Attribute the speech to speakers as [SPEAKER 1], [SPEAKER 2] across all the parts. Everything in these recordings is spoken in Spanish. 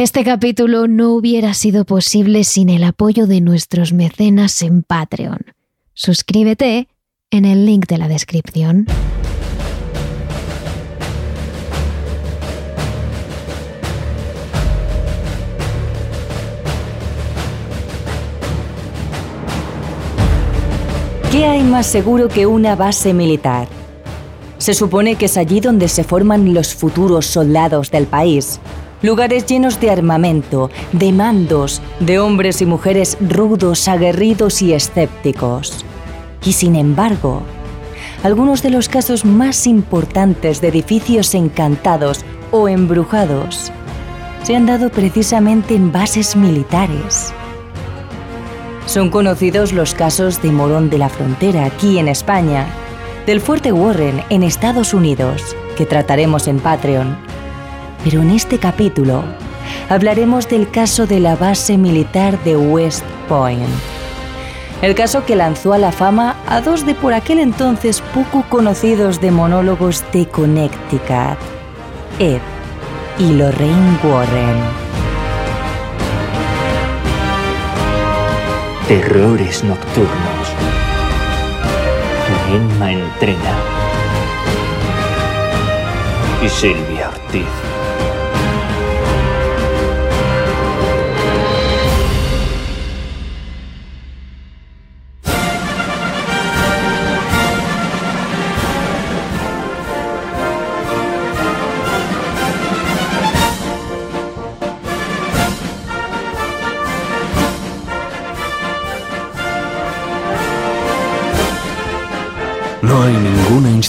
[SPEAKER 1] Este capítulo no hubiera sido posible sin el apoyo de nuestros mecenas en Patreon. Suscríbete en el link de la descripción.
[SPEAKER 2] ¿Qué hay más seguro que una base militar? Se supone que es allí donde se forman los futuros soldados del país. Lugares llenos de armamento, de mandos, de hombres y mujeres rudos, aguerridos y escépticos. Y sin embargo, algunos de los casos más importantes de edificios encantados o embrujados se han dado precisamente en bases militares. Son conocidos los casos de Morón de la Frontera, aquí en España, del Fuerte Warren, en Estados Unidos, que trataremos en Patreon. Pero en este capítulo hablaremos del caso de la base militar de West Point. El caso que lanzó a la fama a dos de por aquel entonces poco conocidos de monólogos de Connecticut, Ed y Lorraine Warren.
[SPEAKER 3] Terrores nocturnos. Emma entrena. Y Silvia Ortiz.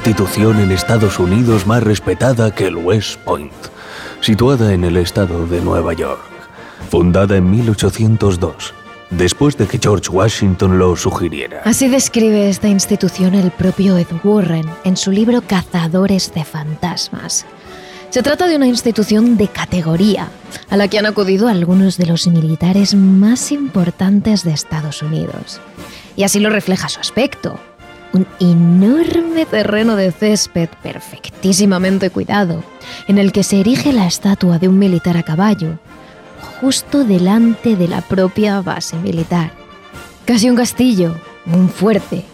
[SPEAKER 4] Institución en Estados Unidos más respetada que el West Point, situada en el estado de Nueva York, fundada en 1802, después de que George Washington lo sugiriera.
[SPEAKER 1] Así describe esta institución el propio Ed Warren en su libro Cazadores de Fantasmas. Se trata de una institución de categoría a la que han acudido algunos de los militares más importantes de Estados Unidos. Y así lo refleja su aspecto, un enorme terreno de césped perfectísimamente cuidado, en el que se erige la estatua de un militar a caballo, justo delante de la propia base militar. Casi un castillo, un fuerte,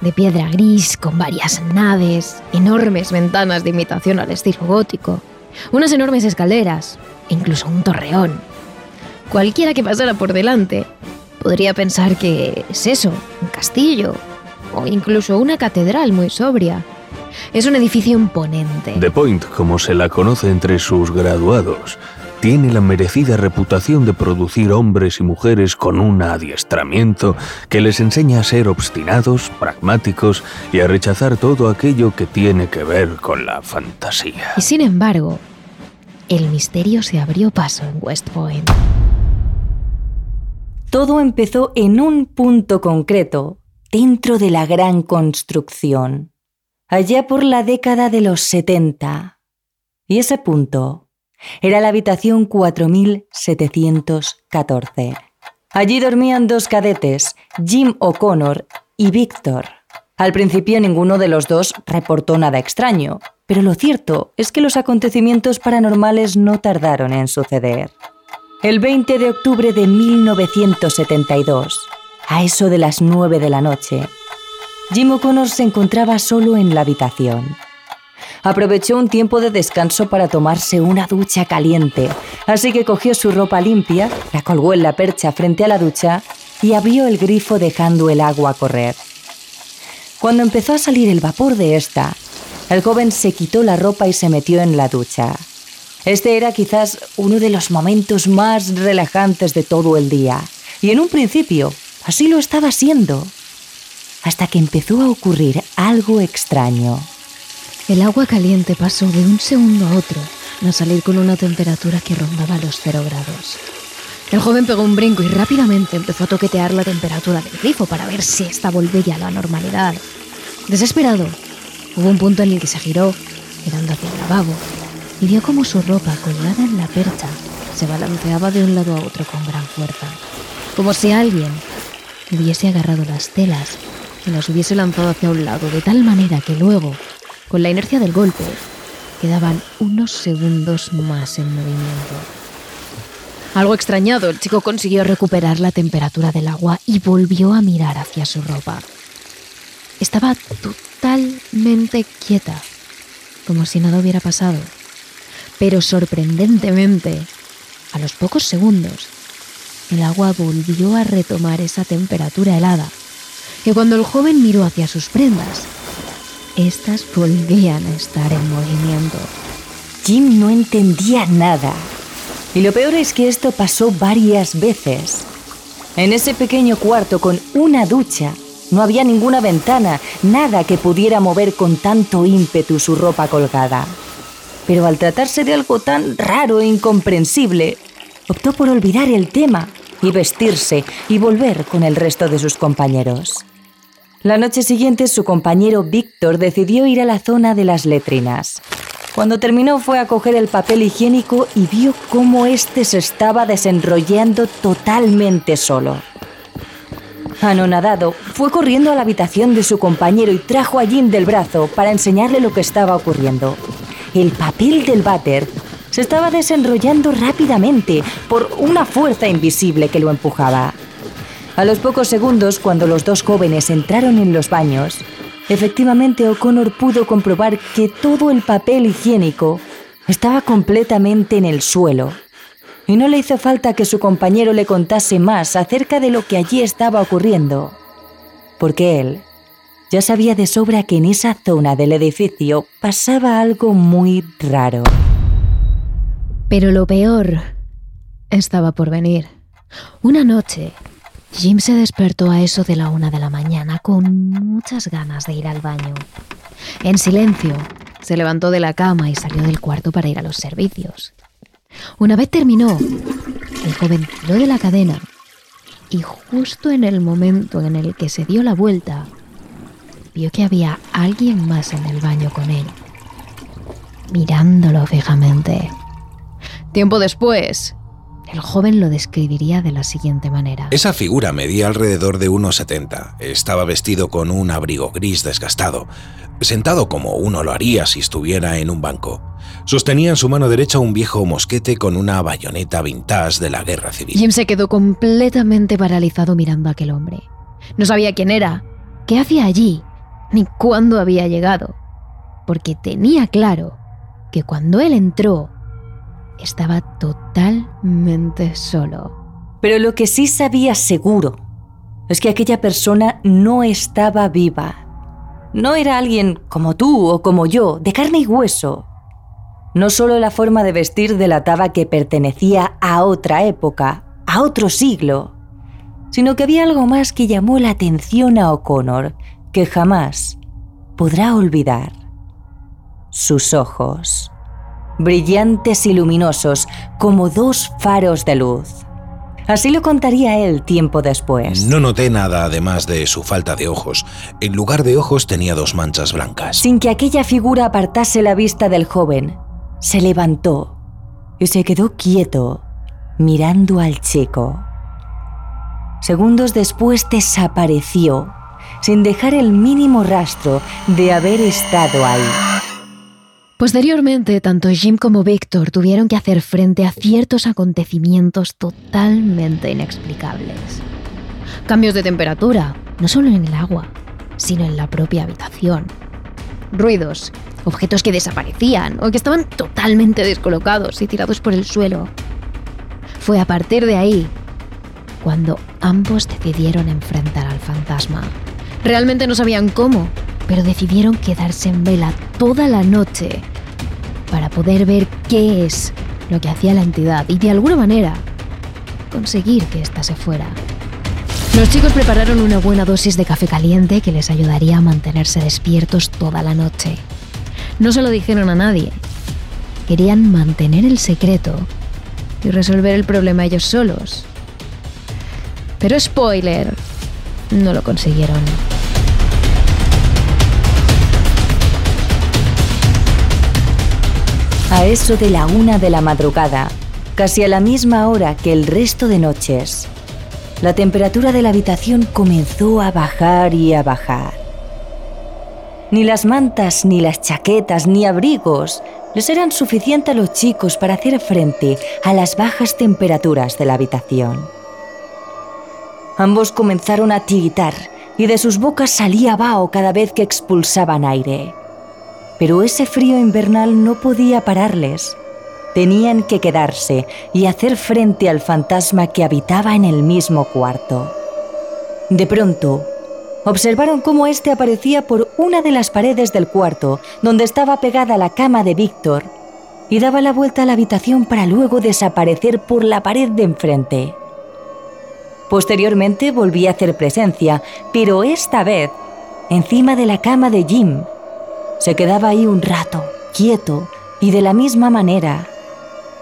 [SPEAKER 1] de piedra gris con varias naves, enormes ventanas de imitación al estilo gótico, unas enormes escaleras e incluso un torreón. Cualquiera que pasara por delante podría pensar que es eso, un castillo o incluso una catedral muy sobria. Es un edificio imponente.
[SPEAKER 4] The Point, como se la conoce entre sus graduados, tiene la merecida reputación de producir hombres y mujeres con un adiestramiento que les enseña a ser obstinados, pragmáticos y a rechazar todo aquello que tiene que ver con la fantasía.
[SPEAKER 1] Y sin embargo, el misterio se abrió paso en West Point.
[SPEAKER 2] Todo empezó en un punto concreto, dentro de la gran construcción, allá por la década de los 70. Y ese punto era la habitación 4714. Allí dormían dos cadetes, Jim O'Connor y Victor. Al principio ninguno de los dos reportó nada extraño, pero lo cierto es que los acontecimientos paranormales no tardaron en suceder. El 20 de octubre de 1972, a eso de las nueve de la noche, Jim O'Connor se encontraba solo en la habitación. Aprovechó un tiempo de descanso para tomarse una ducha caliente, así que cogió su ropa limpia, la colgó en la percha frente a la ducha y abrió el grifo dejando el agua correr. Cuando empezó a salir el vapor de esta, el joven se quitó la ropa y se metió en la ducha. Este era quizás uno de los momentos más relajantes de todo el día, y en un principio Así lo estaba siendo. Hasta que empezó a ocurrir algo extraño.
[SPEAKER 1] El agua caliente pasó de un segundo a otro, a salir con una temperatura que rondaba los cero grados. El joven pegó un brinco y rápidamente empezó a toquetear la temperatura del grifo para ver si esta volvía a la normalidad. Desesperado, hubo un punto en el que se giró, mirando hacia el lavabo, y vio como su ropa colgada en la percha se balanceaba de un lado a otro con gran fuerza, como si alguien hubiese agarrado las telas y las hubiese lanzado hacia un lado, de tal manera que luego, con la inercia del golpe, quedaban unos segundos más en movimiento. Algo extrañado, el chico consiguió recuperar la temperatura del agua y volvió a mirar hacia su ropa. Estaba totalmente quieta, como si nada hubiera pasado. Pero sorprendentemente, a los pocos segundos, el agua volvió a retomar esa temperatura helada, que cuando el joven miró hacia sus prendas, éstas volvían a estar en movimiento.
[SPEAKER 2] Jim no entendía nada. Y lo peor es que esto pasó varias veces. En ese pequeño cuarto con una ducha, no había ninguna ventana, nada que pudiera mover con tanto ímpetu su ropa colgada. Pero al tratarse de algo tan raro e incomprensible, optó por olvidar el tema y vestirse y volver con el resto de sus compañeros. La noche siguiente su compañero Víctor decidió ir a la zona de las letrinas. Cuando terminó fue a coger el papel higiénico y vio cómo éste se estaba desenrollando totalmente solo. Anonadado, fue corriendo a la habitación de su compañero y trajo a Jim del brazo para enseñarle lo que estaba ocurriendo. El papel del váter se estaba desenrollando rápidamente por una fuerza invisible que lo empujaba. A los pocos segundos, cuando los dos jóvenes entraron en los baños, Efectivamente, O'Connor pudo comprobar que todo el papel higiénico estaba completamente en el suelo. Y no le hizo falta que su compañero le contase más acerca de lo que allí estaba ocurriendo, porque él ya sabía de sobra que en esa zona del edificio pasaba algo muy raro.
[SPEAKER 1] Pero lo peor estaba por venir. Una noche, Jim se despertó a eso de la una de la mañana con muchas ganas de ir al baño. En silencio, se levantó de la cama y salió del cuarto para ir a los servicios. Una vez terminó, el joven tiró de la cadena y justo en el momento en el que se dio la vuelta, vio que había alguien más en el baño con él, mirándolo fijamente. Tiempo después, el joven lo describiría de la siguiente manera.
[SPEAKER 5] Esa figura medía alrededor de 1,70. Estaba vestido con un abrigo gris desgastado, sentado como uno lo haría si estuviera en un banco. Sostenía en su mano derecha un viejo mosquete con una bayoneta vintage de la guerra civil.
[SPEAKER 1] Jim se quedó completamente paralizado mirando a aquel hombre. No sabía quién era, qué hacía allí, ni cuándo había llegado, porque tenía claro que cuando él entró, estaba totalmente solo.
[SPEAKER 2] Pero lo que sí sabía seguro es que aquella persona no estaba viva. No era alguien como tú o como yo, de carne y hueso. No solo la forma de vestir delataba que pertenecía a otra época, a otro siglo, sino que había algo más que llamó la atención a O'Connor, que jamás podrá olvidar. Sus ojos brillantes y luminosos, como dos faros de luz. Así lo contaría él tiempo después.
[SPEAKER 5] No noté nada además de su falta de ojos. En lugar de ojos tenía dos manchas blancas.
[SPEAKER 2] Sin que aquella figura apartase la vista del joven, se levantó y se quedó quieto, mirando al chico. Segundos después desapareció, sin dejar el mínimo rastro de haber estado ahí.
[SPEAKER 1] Posteriormente, tanto Jim como Víctor tuvieron que hacer frente a ciertos acontecimientos totalmente inexplicables. Cambios de temperatura, no solo en el agua, sino en la propia habitación. Ruidos, objetos que desaparecían o que estaban totalmente descolocados y tirados por el suelo. Fue a partir de ahí cuando ambos decidieron enfrentar al fantasma. Realmente no sabían cómo, pero decidieron quedarse en vela toda la noche para poder ver qué es lo que hacía la entidad y de alguna manera conseguir que ésta se fuera. Los chicos prepararon una buena dosis de café caliente que les ayudaría a mantenerse despiertos toda la noche. No se lo dijeron a nadie. Querían mantener el secreto y resolver el problema ellos solos. Pero spoiler, no lo consiguieron.
[SPEAKER 2] A eso de la una de la madrugada, casi a la misma hora que el resto de noches, la temperatura de la habitación comenzó a bajar y a bajar. Ni las mantas, ni las chaquetas, ni abrigos les eran suficientes a los chicos para hacer frente a las bajas temperaturas de la habitación. Ambos comenzaron a tiritar y de sus bocas salía vaho cada vez que expulsaban aire. Pero ese frío invernal no podía pararles. Tenían que quedarse y hacer frente al fantasma que habitaba en el mismo cuarto. De pronto, observaron cómo éste aparecía por una de las paredes del cuarto donde estaba pegada la cama de Víctor y daba la vuelta a la habitación para luego desaparecer por la pared de enfrente. Posteriormente volví a hacer presencia, pero esta vez encima de la cama de Jim. Se quedaba ahí un rato, quieto, y de la misma manera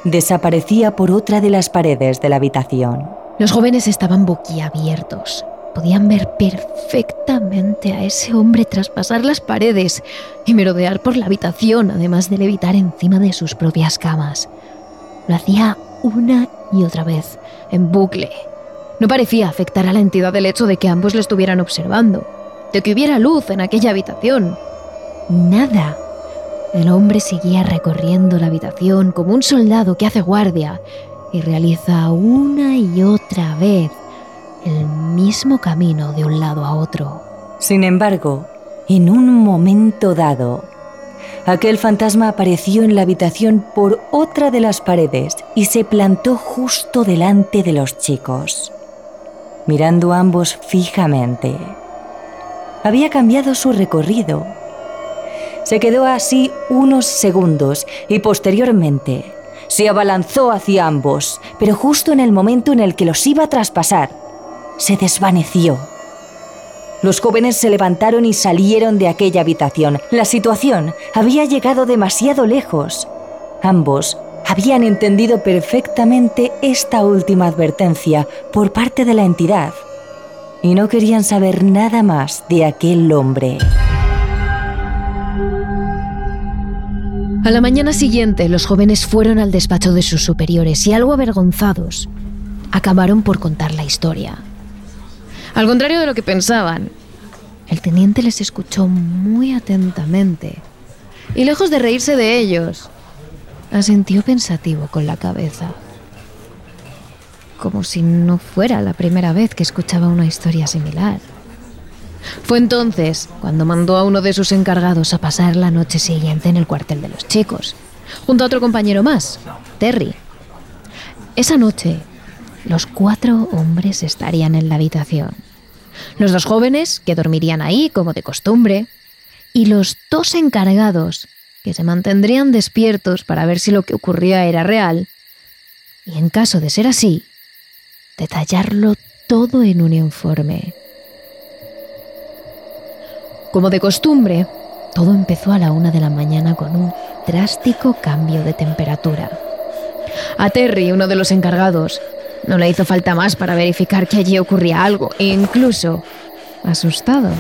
[SPEAKER 2] desaparecía por otra de las paredes de la habitación.
[SPEAKER 1] Los jóvenes estaban boquiabiertos. Podían ver perfectamente a ese hombre traspasar las paredes y merodear por la habitación, además de levitar encima de sus propias camas. Lo hacía una y otra vez, en bucle. No parecía afectar a la entidad el hecho de que ambos lo estuvieran observando, de que hubiera luz en aquella habitación. Nada. El hombre seguía recorriendo la habitación como un soldado que hace guardia y realiza una y otra vez el mismo camino de un lado a otro.
[SPEAKER 2] Sin embargo, en un momento dado, aquel fantasma apareció en la habitación por otra de las paredes y se plantó justo delante de los chicos, mirando ambos fijamente. Había cambiado su recorrido. Se quedó así unos segundos y posteriormente se abalanzó hacia ambos, pero justo en el momento en el que los iba a traspasar, se desvaneció. Los jóvenes se levantaron y salieron de aquella habitación. La situación había llegado demasiado lejos. Ambos habían entendido perfectamente esta última advertencia por parte de la entidad y no querían saber nada más de aquel hombre.
[SPEAKER 1] A la mañana siguiente, los jóvenes fueron al despacho de sus superiores y, algo avergonzados, acabaron por contar la historia. Al contrario de lo que pensaban, el teniente les escuchó muy atentamente y lejos de reírse de ellos, asintió pensativo con la cabeza, como si no fuera la primera vez que escuchaba una historia similar. Fue entonces cuando mandó a uno de sus encargados a pasar la noche siguiente en el cuartel de los chicos, junto a otro compañero más, Terry. Esa noche, los cuatro hombres estarían en la habitación. Los dos jóvenes, que dormirían ahí, como de costumbre, y los dos encargados, que se mantendrían despiertos para ver si lo que ocurría era real, y en caso de ser así, detallarlo todo en un informe. Como de costumbre, todo empezó a la una de la mañana con un drástico cambio de temperatura. A Terry, uno de los encargados, no le hizo falta más para verificar que allí ocurría algo e incluso, asustado,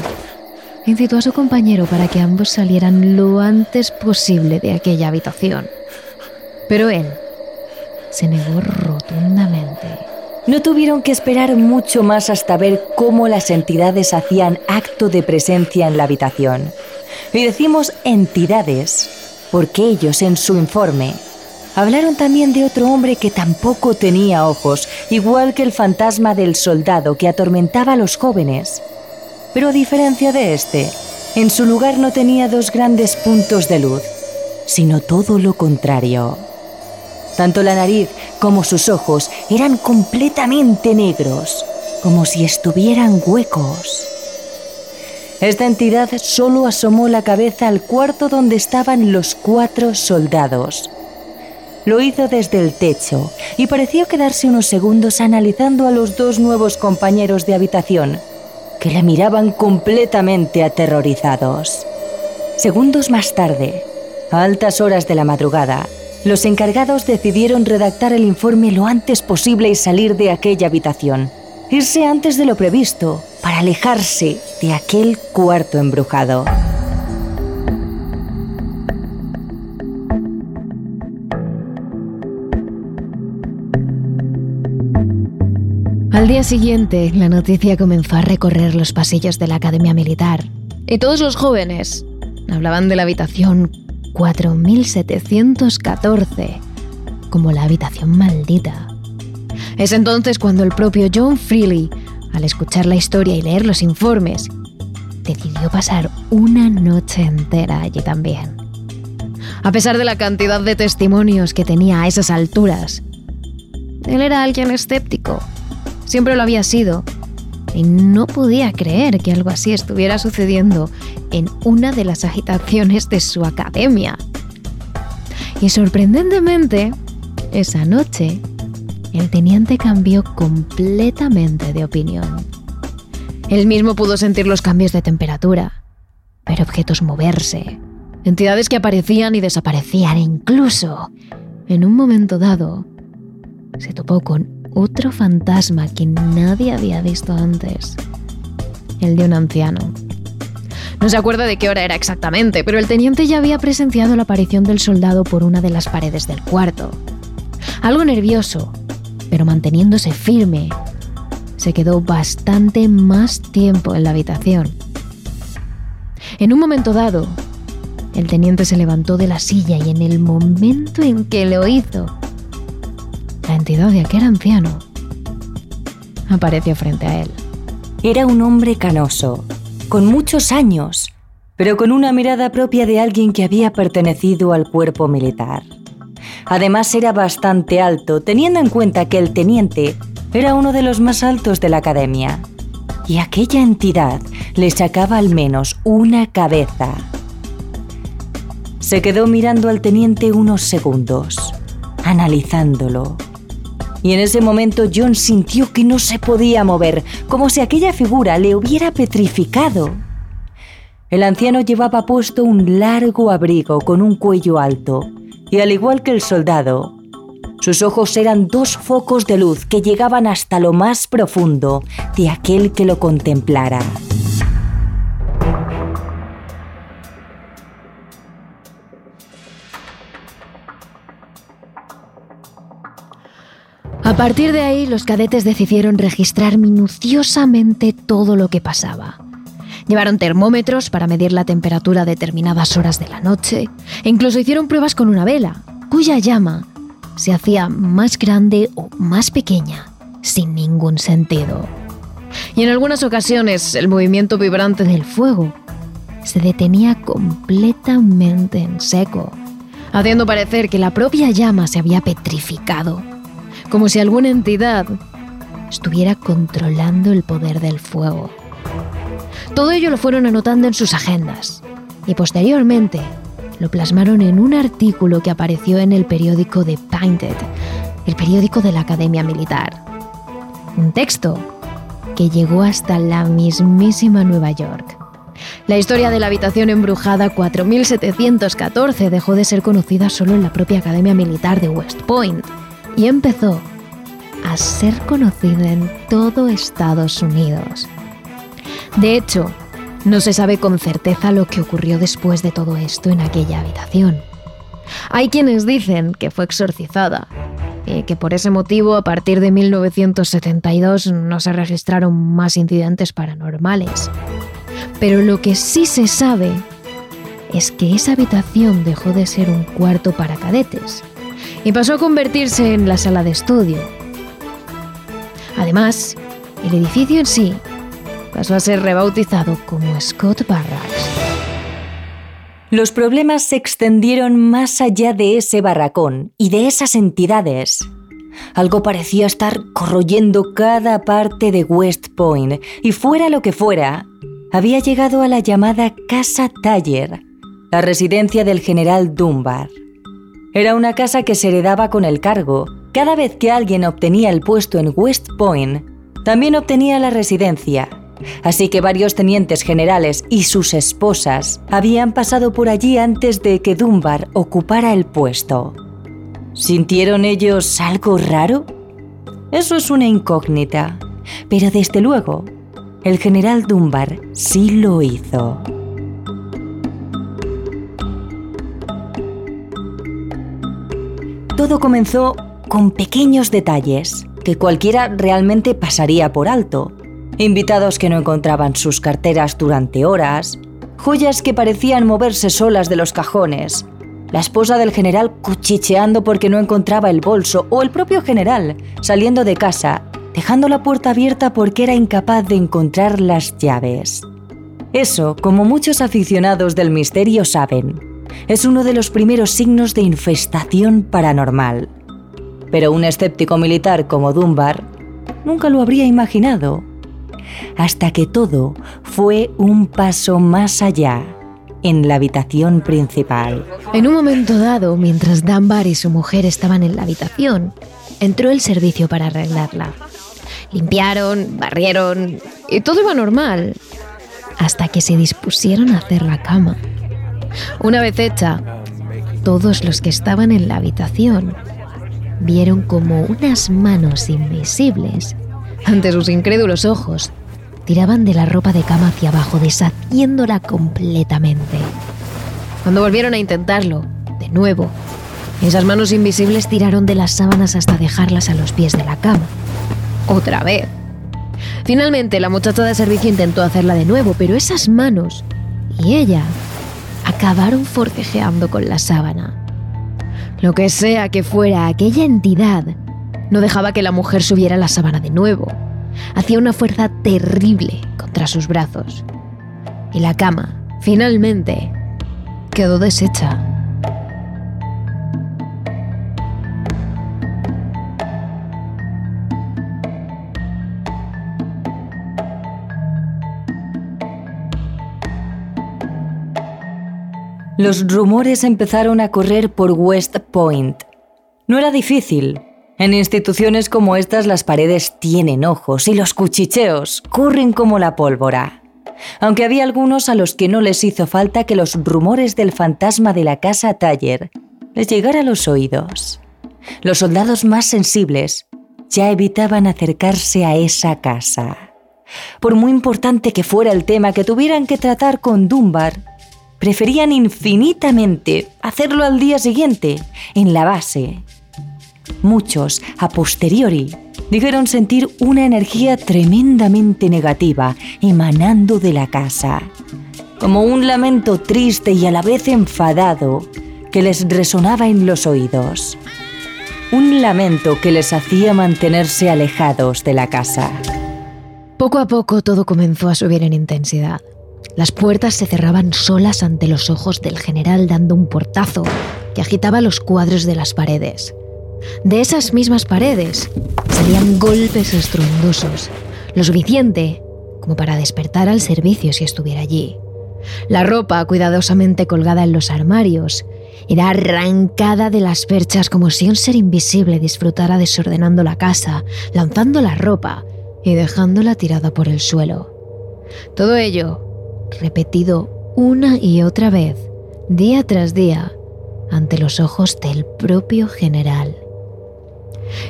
[SPEAKER 1] incitó a su compañero para que ambos salieran lo antes posible de aquella habitación. Pero él se negó.
[SPEAKER 2] No tuvieron que esperar mucho más hasta ver cómo las entidades hacían acto de presencia en la habitación. Y decimos entidades porque ellos en su informe Hablaron también de otro hombre que tampoco tenía ojos, igual que el fantasma del soldado que atormentaba a los jóvenes. Pero a diferencia de este, en su lugar no tenía dos grandes puntos de luz, sino todo lo contrario. Tanto la nariz como sus ojos eran completamente negros, como si estuvieran huecos. Esta entidad solo asomó la cabeza al cuarto donde estaban los cuatro soldados lo hizo desde el techo y pareció quedarse unos segundos analizando a los dos nuevos compañeros de habitación, que le miraban completamente aterrorizados. Segundos más tarde, a altas horas de la madrugada, los encargados decidieron redactar el informe lo antes posible y salir de aquella habitación. Irse antes de lo previsto, para alejarse de aquel cuarto embrujado.
[SPEAKER 1] Al día siguiente, la noticia comenzó a recorrer los pasillos de la Academia Militar y todos los jóvenes hablaban de la habitación 4714 como la habitación maldita. Es entonces cuando el propio John Freely, al escuchar la historia y leer los informes, decidió pasar una noche entera allí también. A pesar de la cantidad de testimonios que tenía a esas alturas, él era alguien escéptico. Siempre lo había sido. Y no podía creer que algo así estuviera sucediendo en una de las agitaciones de su academia. Y sorprendentemente, esa noche, el teniente cambió completamente de opinión. Él mismo pudo sentir los cambios de temperatura, ver objetos moverse, entidades que aparecían y desaparecían, incluso, en un momento dado, se topó con otro fantasma que nadie había visto antes, el de un anciano. No se acuerda de qué hora era exactamente, pero el teniente ya había presenciado la aparición del soldado por una de las paredes del cuarto. Algo nervioso, pero manteniéndose firme, se quedó bastante más tiempo en la habitación. En un momento dado, el teniente se levantó de la silla y en el momento en que lo hizo, la entidad de aquel anciano apareció frente a él.
[SPEAKER 2] Era un hombre canoso, con muchos años, pero con una mirada propia de alguien que había pertenecido al cuerpo militar. Además era bastante alto, teniendo en cuenta que el teniente era uno de los más altos de la academia. Y aquella entidad le sacaba al menos una cabeza. Se quedó mirando al teniente unos segundos, analizándolo. Y en ese momento John sintió que no se podía mover, como si aquella figura le hubiera petrificado. El anciano llevaba puesto un largo abrigo con un cuello alto, y al igual que el soldado, sus ojos eran dos focos de luz que llegaban hasta lo más profundo de aquel que lo contemplara.
[SPEAKER 1] A partir de ahí, los cadetes decidieron registrar minuciosamente todo lo que pasaba. Llevaron termómetros para medir la temperatura a determinadas horas de la noche e incluso hicieron pruebas con una vela, cuya llama se hacía más grande o más pequeña, sin ningún sentido. Y en algunas ocasiones el movimiento vibrante del fuego se detenía completamente en seco, haciendo parecer que la propia llama se había petrificado, como si alguna entidad estuviera controlando el poder del fuego. Todo ello lo fueron anotando en sus agendas y posteriormente lo plasmaron en un artículo que apareció en el periódico The Painted, el periódico de la Academia Militar. Un texto que llegó hasta la mismísima Nueva York. La historia de la habitación embrujada 4714 dejó de ser conocida solo en la propia Academia Militar de West Point y empezó a ser conocida en todo Estados Unidos. De hecho, no se sabe con certeza lo que ocurrió después de todo esto en aquella habitación. Hay quienes dicen que fue exorcizada y que por ese motivo a partir de 1972 no se registraron más incidentes paranormales. Pero lo que sí se sabe es que esa habitación dejó de ser un cuarto para cadetes y pasó a convertirse en la sala de estudio. Además, el edificio en sí pasó a ser rebautizado como Scott Barracks.
[SPEAKER 2] Los problemas se extendieron más allá de ese barracón y de esas entidades. Algo parecía estar corroyendo cada parte de West Point y fuera lo que fuera, había llegado a la llamada Casa Taller, la residencia del general Dunbar. Era una casa que se heredaba con el cargo. Cada vez que alguien obtenía el puesto en West Point, también obtenía la residencia, Así que varios tenientes generales y sus esposas habían pasado por allí antes de que Dunbar ocupara el puesto. ¿Sintieron ellos algo raro? Eso es una incógnita, pero desde luego, el general Dunbar sí lo hizo. Todo comenzó con pequeños detalles que cualquiera realmente pasaría por alto, invitados que no encontraban sus carteras durante horas, joyas que parecían moverse solas de los cajones, la esposa del general cuchicheando porque no encontraba el bolso o el propio general saliendo de casa, dejando la puerta abierta porque era incapaz de encontrar las llaves. Eso, como muchos aficionados del misterio saben, es uno de los primeros signos de infestación paranormal. Pero un escéptico militar como Dunbar nunca lo habría imaginado, hasta que todo fue un paso más allá en la habitación principal.
[SPEAKER 1] En un momento dado, mientras Dunbar y su mujer estaban en la habitación, entró el servicio para arreglarla. Limpiaron, barrieron y todo iba normal, hasta que se dispusieron a hacer la cama. Una vez hecha, todos los que estaban en la habitación vieron como unas manos invisibles, ante sus incrédulos ojos, tiraban de la ropa de cama hacia abajo, deshaciéndola completamente. Cuando volvieron a intentarlo, de nuevo, esas manos invisibles tiraron de las sábanas hasta dejarlas a los pies de la cama. Otra vez. Finalmente, la muchacha de servicio intentó hacerla de nuevo, pero esas manos y ella acabaron forcejeando con la sábana. Lo que sea que fuera aquella entidad, no dejaba que la mujer subiera la sábana de nuevo. Hacía una fuerza terrible contra sus brazos. Y la cama, finalmente, quedó deshecha.
[SPEAKER 2] Los rumores empezaron a correr por West Point. No era difícil. En instituciones como estas las paredes tienen ojos y los cuchicheos corren como la pólvora. Aunque había algunos a los que no les hizo falta que los rumores del fantasma de la casa Taller les llegara a los oídos. Los soldados más sensibles ya evitaban acercarse a esa casa. Por muy importante que fuera el tema que tuvieran que tratar con Dunbar, preferían infinitamente hacerlo al día siguiente, en la base. Muchos, a posteriori, dijeron sentir una energía tremendamente negativa emanando de la casa, como un lamento triste y a la vez enfadado que les resonaba en los oídos. Un lamento que les hacía mantenerse alejados de la casa.
[SPEAKER 1] Poco a poco todo comenzó a subir en intensidad. Las puertas se cerraban solas ante los ojos del general dando un portazo que agitaba los cuadros de las paredes. De esas mismas paredes salían golpes estruendosos, lo suficiente como para despertar al servicio si estuviera allí. La ropa, cuidadosamente colgada en los armarios, era arrancada de las perchas como si un ser invisible disfrutara desordenando la casa, lanzando la ropa y dejándola tirada por el suelo. Todo ello repetido una y otra vez, día tras día, ante los ojos del propio general.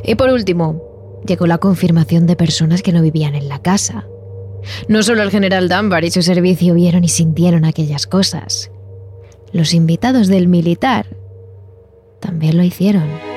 [SPEAKER 1] Y por último, llegó la confirmación de personas que no vivían en la casa. No solo el general Dunbar y su servicio vieron y sintieron aquellas cosas. Los invitados del militar también lo hicieron.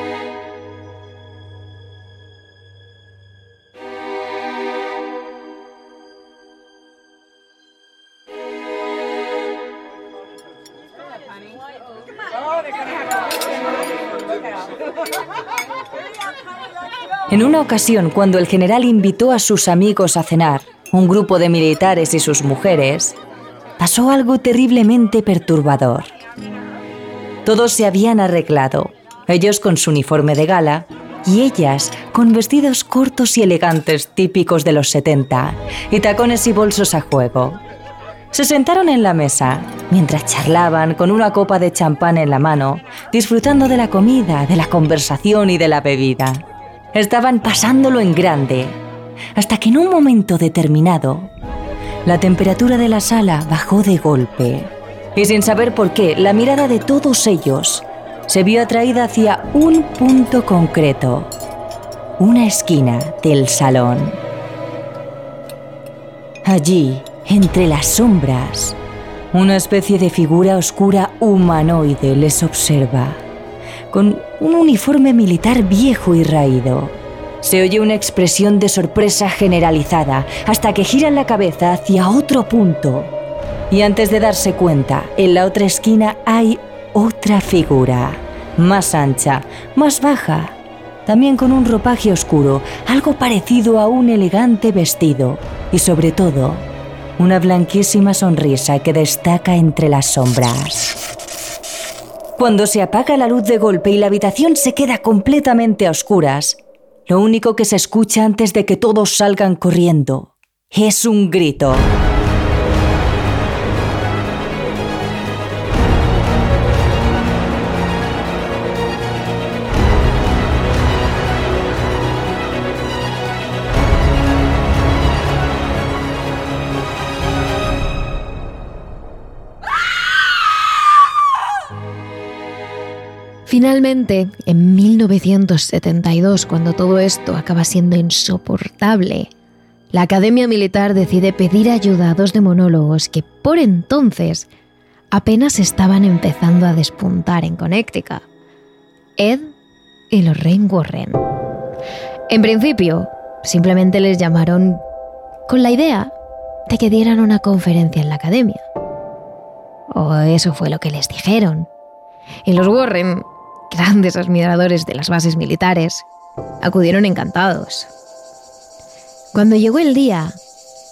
[SPEAKER 2] Ocasión, cuando el general invitó a sus amigos a cenar, un grupo de militares y sus mujeres, pasó algo terriblemente perturbador. Todos se habían arreglado, ellos con su uniforme de gala y ellas con vestidos cortos y elegantes típicos de los 70 y tacones y bolsos a juego. Se sentaron en la mesa, mientras charlaban con una copa de champán en la mano, disfrutando de la comida, de la conversación y de la bebida. Estaban pasándolo en grande, hasta que en un momento determinado, la temperatura de la sala bajó de golpe. Y sin saber por qué, la mirada de todos ellos se vio atraída hacia un punto concreto, una esquina del salón. Allí, entre las sombras, una especie de figura oscura humanoide les observa, con un uniforme militar viejo y raído. Se oye una expresión de sorpresa generalizada hasta que giran la cabeza hacia otro punto Y antes de darse cuenta, en la otra esquina hay otra figura, más ancha, más baja, también con un ropaje oscuro, algo parecido a un elegante vestido y sobre todo, una blanquísima sonrisa que destaca entre las sombras. Cuando se apaga la luz de golpe y la habitación se queda completamente a oscuras, lo único que se escucha antes de que todos salgan corriendo es un grito.
[SPEAKER 1] Finalmente, en 1972, cuando todo esto acaba siendo insoportable, la Academia Militar decide pedir ayuda a dos demonólogos que por entonces apenas estaban empezando a despuntar en Connecticut, Ed y Lorraine Warren. En principio, simplemente les llamaron con la idea de que dieran una conferencia en la academia. O eso fue lo que les dijeron. Y los Warren grandes admiradores de las bases militares, acudieron encantados. Cuando llegó el día,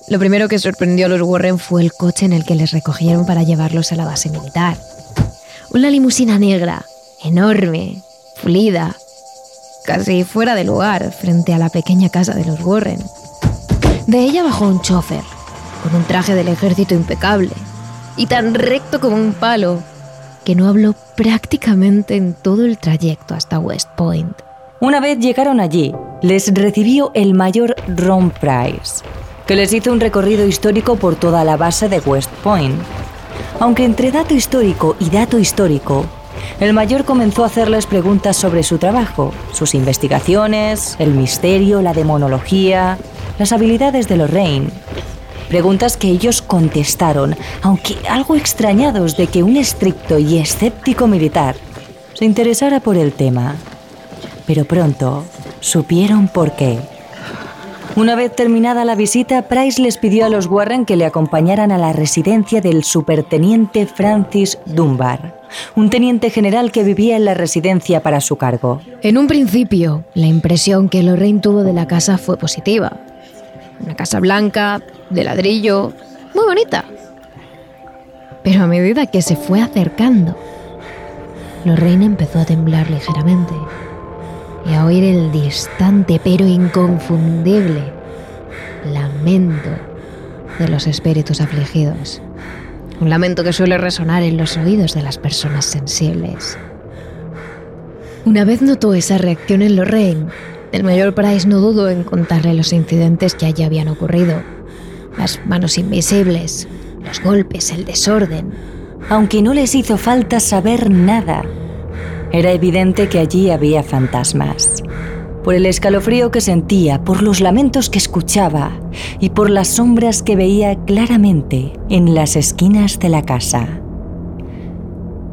[SPEAKER 1] lo primero que sorprendió a los Warren fue el coche en el que les recogieron para llevarlos a la base militar. Una limusina negra, enorme, pulida, casi fuera de lugar frente a la pequeña casa de los Warren. De ella bajó un chofer, con un traje del ejército impecable, y tan recto como un palo, que no habló prácticamente en todo el trayecto hasta West Point.
[SPEAKER 2] Una vez llegaron allí, les recibió el mayor Ron Price, que les hizo un recorrido histórico por toda la base de West Point. Aunque entre dato histórico y dato histórico, el mayor comenzó a hacerles preguntas sobre su trabajo, sus investigaciones, el misterio, la demonología, las habilidades de Lorraine Preguntas que ellos contestaron, aunque algo extrañados de que un estricto y escéptico militar se interesara por el tema. Pero pronto supieron por qué. Una vez terminada la visita, Price les pidió a los Warren que le acompañaran a la residencia del superteniente Francis Dunbar, un teniente general que vivía en la residencia para su cargo.
[SPEAKER 1] En un principio, la impresión que Lorraine tuvo de la casa fue positiva. Una casa blanca, de ladrillo, muy bonita. Pero a medida que se fue acercando, Lorraine empezó a temblar ligeramente y a oír el distante pero inconfundible lamento de los espíritus afligidos. Un lamento que suele resonar en los oídos de las personas sensibles. Una vez notó esa reacción en Lorraine, el mayor Price no dudó en contarle los incidentes que allí habían ocurrido. Las manos invisibles, los golpes, el desorden.
[SPEAKER 2] Aunque no les hizo falta saber nada, era evidente que allí había fantasmas. Por el escalofrío que sentía, por los lamentos que escuchaba y por las sombras que veía claramente en las esquinas de la casa.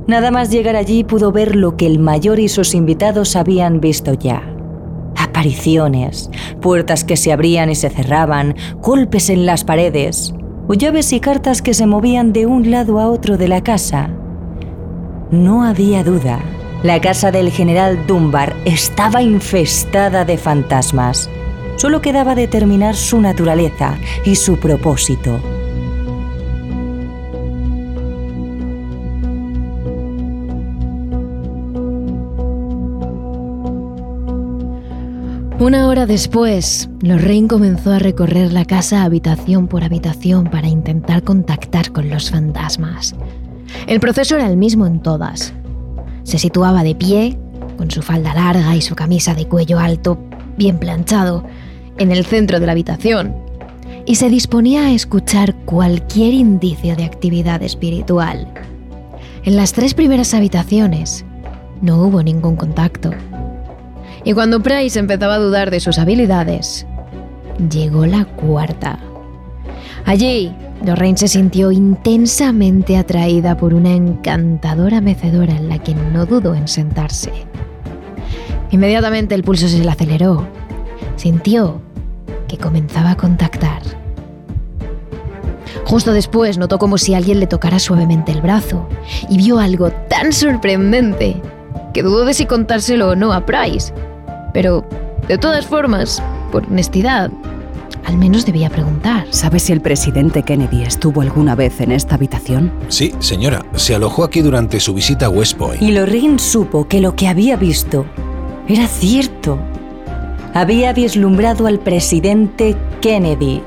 [SPEAKER 2] Nada más llegar allí pudo ver lo que el mayor y sus invitados habían visto ya apariciones, puertas que se abrían y se cerraban, golpes en las paredes, o llaves y cartas que se movían de un lado a otro de la casa. No había duda, la casa del general Dunbar estaba infestada de fantasmas. Solo quedaba determinar su naturaleza y su propósito.
[SPEAKER 1] Una hora después, Lorraine comenzó a recorrer la casa habitación por habitación para intentar contactar con los fantasmas. El proceso era el mismo en todas. Se situaba de pie, con su falda larga y su camisa de cuello alto, bien planchado, en el centro de la habitación, y se disponía a escuchar cualquier indicio de actividad espiritual. En las tres primeras habitaciones no hubo ningún contacto. Y cuando Price empezaba a dudar de sus habilidades, llegó la cuarta. Allí, Lorraine se sintió intensamente atraída por una encantadora mecedora en la que no dudó en sentarse. Inmediatamente el pulso se le aceleró. Sintió que comenzaba a contactar. Justo después notó como si alguien le tocara suavemente el brazo y vio algo tan sorprendente que dudó de si contárselo o no a Price. Pero, de todas formas, por honestidad, al menos debía preguntar.
[SPEAKER 6] ¿Sabe si el presidente Kennedy estuvo alguna vez en esta habitación?
[SPEAKER 5] Sí, señora. Se alojó aquí durante su visita a West Point.
[SPEAKER 2] Y Lorraine supo que lo que había visto era cierto. Había vislumbrado al presidente Kennedy,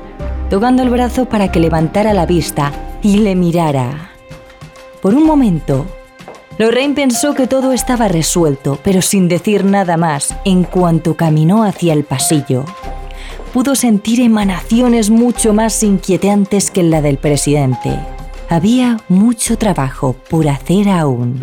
[SPEAKER 2] tocando el brazo para que levantara la vista y le mirara. Por un momento, Lorraine pensó que todo estaba resuelto, pero sin decir nada más, en cuanto caminó hacia el pasillo, pudo sentir emanaciones mucho más inquietantes que la del presidente. Había mucho trabajo por hacer aún.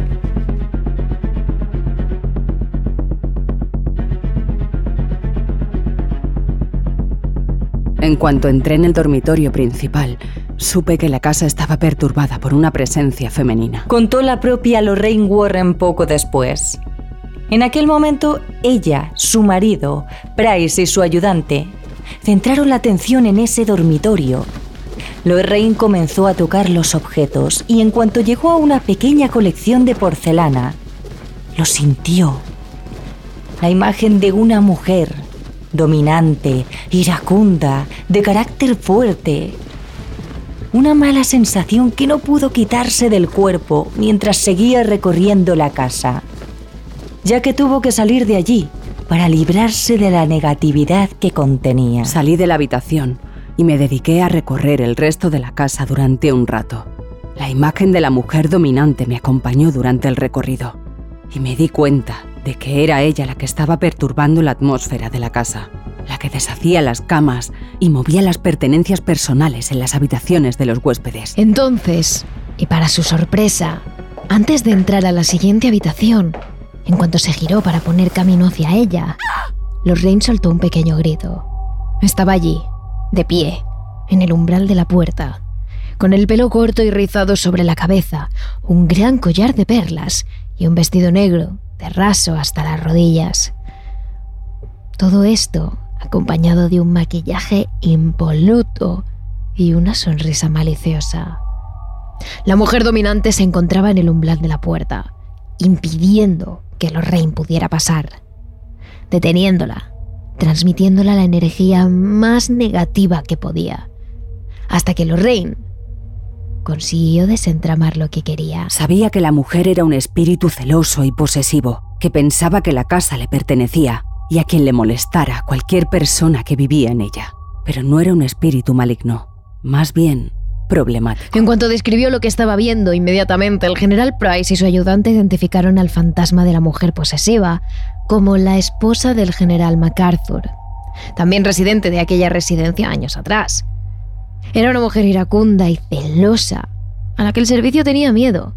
[SPEAKER 6] En cuanto entré en el dormitorio principal, supe que la casa estaba perturbada por una presencia femenina.
[SPEAKER 2] Contó la propia Lorraine Warren poco después. En aquel momento, ella, su marido, Price y su ayudante centraron la atención en ese dormitorio. Lorraine comenzó a tocar los objetos y en cuanto llegó a una pequeña colección de porcelana, lo sintió. La imagen de una mujer, dominante, iracunda, de carácter fuerte. Una mala sensación que no pudo quitarse del cuerpo mientras seguía recorriendo la casa, ya que tuvo que salir de allí para librarse de la negatividad que contenía.
[SPEAKER 6] Salí de la habitación y me dediqué a recorrer el resto de la casa durante un rato. La imagen de la mujer dominante me acompañó durante el recorrido y me di cuenta de que era ella la que estaba perturbando la atmósfera de la casa, la que deshacía las camas y movía las pertenencias personales en las habitaciones de los huéspedes.
[SPEAKER 1] Entonces, y para su sorpresa, antes de entrar a la siguiente habitación, en cuanto se giró para poner camino hacia ella, Lorraine soltó un pequeño grito. Estaba allí, de pie, en el umbral de la puerta, con el pelo corto y rizado sobre la cabeza, un gran collar de perlas y un vestido negro, de raso hasta las rodillas. Todo esto acompañado de un maquillaje impoluto y una sonrisa maliciosa. La mujer dominante se encontraba en el umbral de la puerta, impidiendo que Lorraine pudiera pasar, deteniéndola, transmitiéndola la energía más negativa que podía, hasta que Lorraine consiguió desentramar lo que quería.
[SPEAKER 6] Sabía que la mujer era un espíritu celoso y posesivo, que pensaba que la casa le pertenecía y a quien le molestara cualquier persona que vivía en ella. Pero no era un espíritu maligno, más bien problemático.
[SPEAKER 1] En cuanto describió lo que estaba viendo, inmediatamente el general Price y su ayudante identificaron al fantasma de la mujer posesiva como la esposa del general MacArthur, también residente de aquella residencia años atrás. Era una mujer iracunda y celosa, a la que el servicio tenía miedo.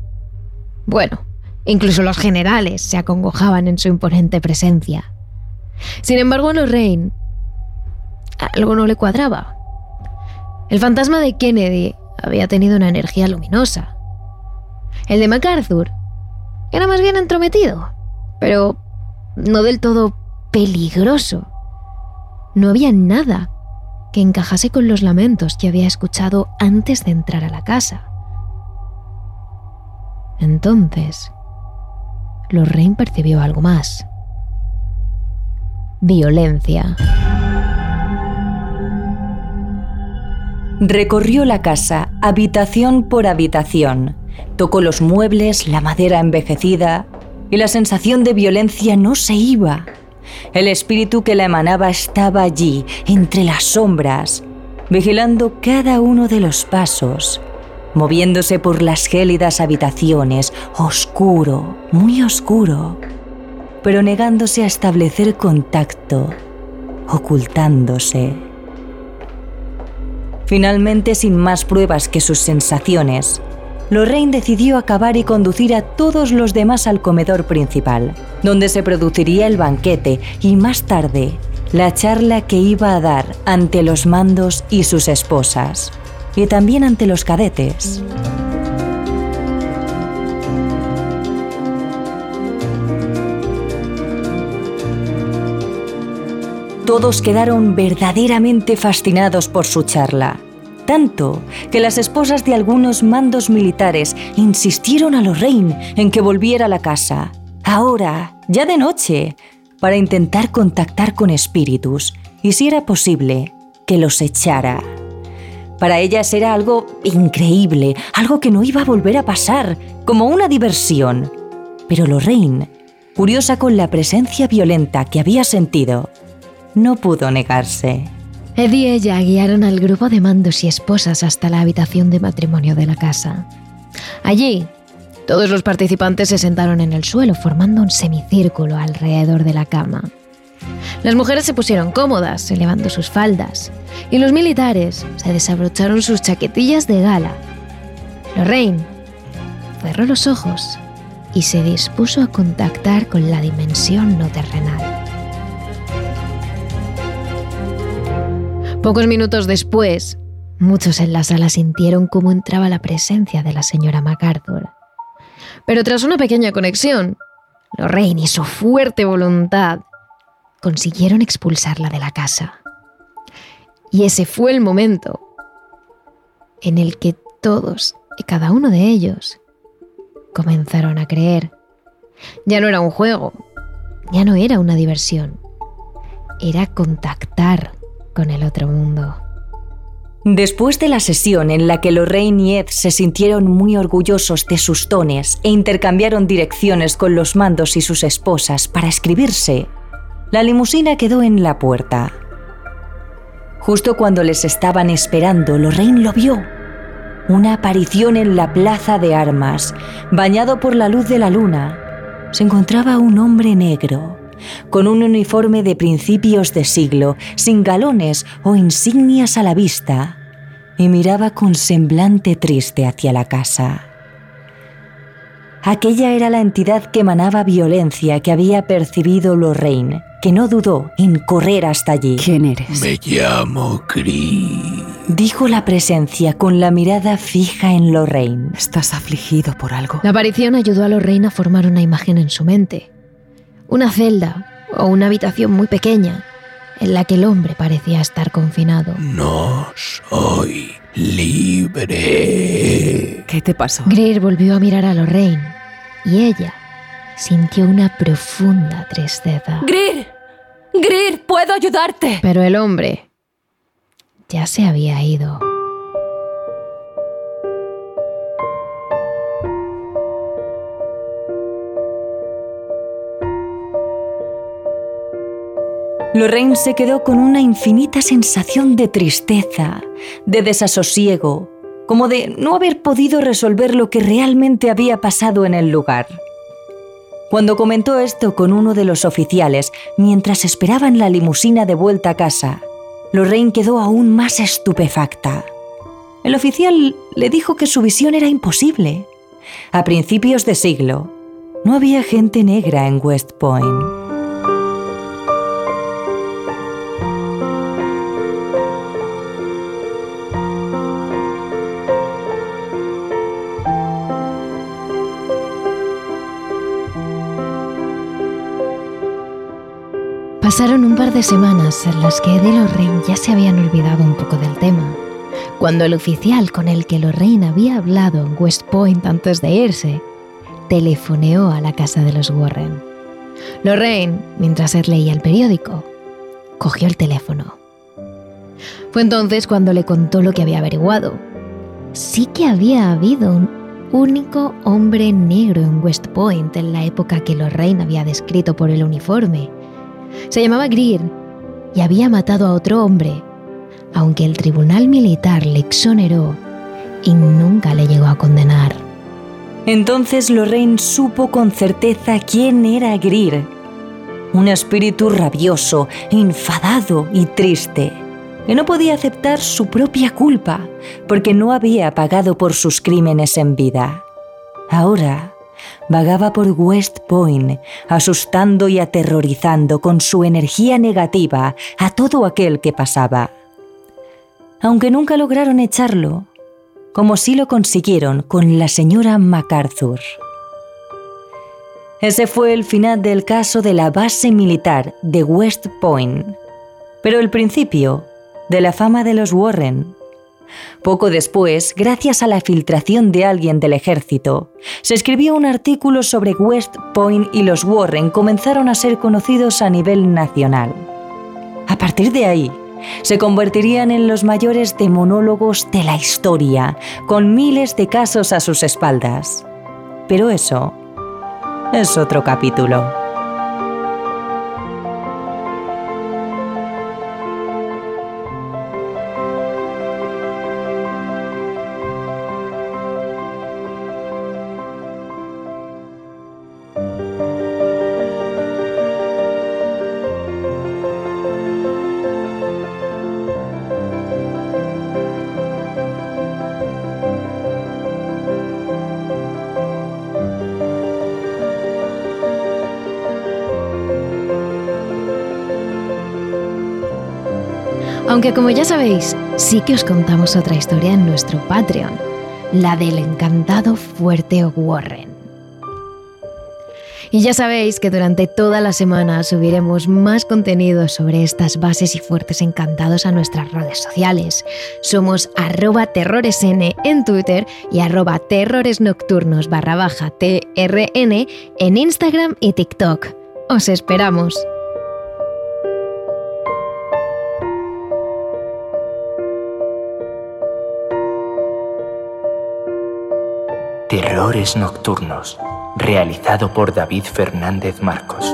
[SPEAKER 1] Bueno, incluso los generales se acongojaban en su imponente presencia. Sin embargo, a Lorraine algo no le cuadraba. El fantasma de Kennedy había tenido una energía luminosa. El de MacArthur era más bien entrometido, pero no del todo peligroso. No había nada que encajase con los lamentos que había escuchado antes de entrar a la casa. Entonces, Lorraine percibió algo más. Violencia.
[SPEAKER 2] Recorrió la casa, habitación por habitación. Tocó los muebles, la madera envejecida, y la sensación de violencia no se iba. El espíritu que la emanaba estaba allí, entre las sombras, vigilando cada uno de los pasos, moviéndose por las gélidas habitaciones, oscuro, muy oscuro, pero negándose a establecer contacto, ocultándose. Finalmente, sin más pruebas que sus sensaciones, Lorraine decidió acabar y conducir a todos los demás al comedor principal, donde se produciría el banquete y más tarde la charla que iba a dar ante los mandos y sus esposas, y también ante los cadetes. Todos quedaron verdaderamente fascinados por su charla. tanto que las esposas de algunos mandos militares insistieron a Lorraine en que volviera a la casa, ahora, ya de noche, para intentar contactar con espíritus y, si era posible, que los echara. Para ellas era algo increíble, algo que no iba a volver a pasar, como una diversión. Pero Lorraine, curiosa con la presencia violenta que había sentido, no pudo negarse.
[SPEAKER 1] Eddie y ella guiaron al grupo de mandos y esposas hasta la habitación de matrimonio de la casa. Allí, todos los participantes se sentaron en el suelo formando un semicírculo alrededor de la cama. Las mujeres se pusieron cómodas, elevando sus faldas, y los militares se desabrocharon sus chaquetillas de gala. Lorraine cerró los ojos y se dispuso a contactar con la dimensión no terrenal. Pocos minutos después, muchos en la sala sintieron cómo entraba la presencia de la señora MacArthur. Pero tras una pequeña conexión, Lorraine y su fuerte voluntad consiguieron expulsarla de la casa. Y ese fue el momento en el que todos y cada uno de ellos comenzaron a creer. Ya no era un juego, ya no era una diversión, era contactar con el otro mundo.
[SPEAKER 2] Después de la sesión en la que Lorraine y Ed se sintieron muy orgullosos de sus dones e intercambiaron direcciones con los mandos y sus esposas para escribirse, la limusina quedó en la puerta. Justo cuando les estaban esperando, Lorraine lo vio. Una aparición en la plaza de armas, bañado por la luz de la luna. Se encontraba un hombre negro, con un uniforme de principios de siglo, sin galones o insignias a la vista, y miraba con semblante triste hacia la casa. Aquella era la entidad que emanaba violencia que había percibido Lorraine, que no dudó en correr hasta allí.
[SPEAKER 6] ¿Quién eres?
[SPEAKER 5] Me llamo Chris.
[SPEAKER 2] Dijo la presencia con la mirada fija en Lorraine.
[SPEAKER 6] Estás afligido por algo.
[SPEAKER 1] La aparición ayudó a Lorraine a formar una imagen en su mente. Una celda o una habitación muy pequeña en la que el hombre parecía estar confinado.
[SPEAKER 5] No soy libre.
[SPEAKER 6] ¿Qué te pasó?
[SPEAKER 1] Greer volvió a mirar a Lorraine y ella sintió una profunda tristeza.
[SPEAKER 6] ¡Greer! ¡Greer! ¡Puedo ayudarte!
[SPEAKER 1] Pero el hombre ya se había ido.
[SPEAKER 2] Lorraine se quedó con una infinita sensación de tristeza, de desasosiego, como de no haber podido resolver lo que realmente había pasado en el lugar. Cuando comentó esto con uno de los oficiales mientras esperaban la limusina de vuelta a casa, Lorraine quedó aún más estupefacta. El oficial le dijo que su visión era imposible. A principios de siglo, no había gente negra en West Point.
[SPEAKER 1] Pasaron un par de semanas en las que Ed y Lorraine ya se habían olvidado un poco del tema, cuando el oficial con el que Lorraine había hablado en West Point antes de irse, telefoneó a la casa de los Warren. Lorraine, mientras Ed leía el periódico, cogió el teléfono. Fue entonces cuando le contó lo que había averiguado. Sí que había habido un único hombre negro en West Point en la época que Lorraine había descrito por el uniforme se llamaba Greer y había matado a otro hombre, aunque el tribunal militar le exoneró y nunca le llegó a condenar.
[SPEAKER 2] Entonces Lorraine supo con certeza quién era Greer. Un espíritu rabioso, enfadado y triste, que no podía aceptar su propia culpa porque no había pagado por sus crímenes en vida. Ahora vagaba por West Point, asustando y aterrorizando con su energía negativa a todo aquel que pasaba. Aunque nunca lograron echarlo, como sí lo consiguieron con la señora MacArthur. Ese fue el final del caso de la base militar de West Point, pero el principio de la fama de los Warren, Poco después, gracias a la filtración de alguien del ejército, se escribió un artículo sobre West Point y los Warren comenzaron a ser conocidos a nivel nacional. A partir de ahí, se convertirían en los mayores demonólogos de la historia, con miles de casos a sus espaldas. Pero eso es otro capítulo.
[SPEAKER 1] Aunque como ya sabéis, sí que os contamos otra historia en nuestro Patreon, la del encantado fuerte Warren. Y ya sabéis que durante toda la semana subiremos más contenido sobre estas bases y fuertes encantados a nuestras redes sociales. Somos arroba terroresn en Twitter y arroba terroresnocturnos barra trn en Instagram y TikTok. Os esperamos.
[SPEAKER 3] Terrores Nocturnos, realizado por David Fernández Marcos.